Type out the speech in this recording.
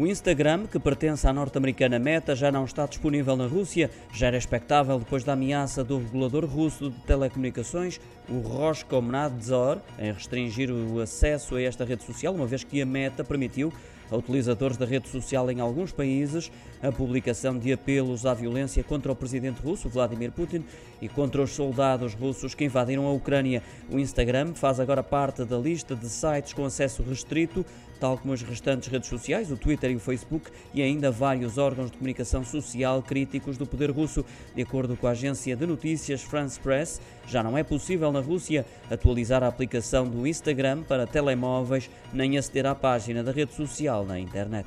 O Instagram, que pertence à norte-americana Meta, já não está disponível na Rússia. Já era expectável depois da ameaça do regulador russo de telecomunicações, o Roskomnadzor, em restringir o acesso a esta rede social, uma vez que a Meta permitiu a utilizadores da rede social em alguns países a publicação de apelos à violência contra o presidente russo, Vladimir Putin, e contra os soldados russos que invadiram a Ucrânia. O Instagram faz agora parte da lista de sites com acesso restrito, tal como as restantes redes sociais, o Twitter e o Facebook, e ainda vários órgãos de comunicação social críticos do poder russo. De acordo com a agência de notícias France Press, já não é possível na Rússia atualizar a aplicação do Instagram para telemóveis nem aceder à página da rede social na internet.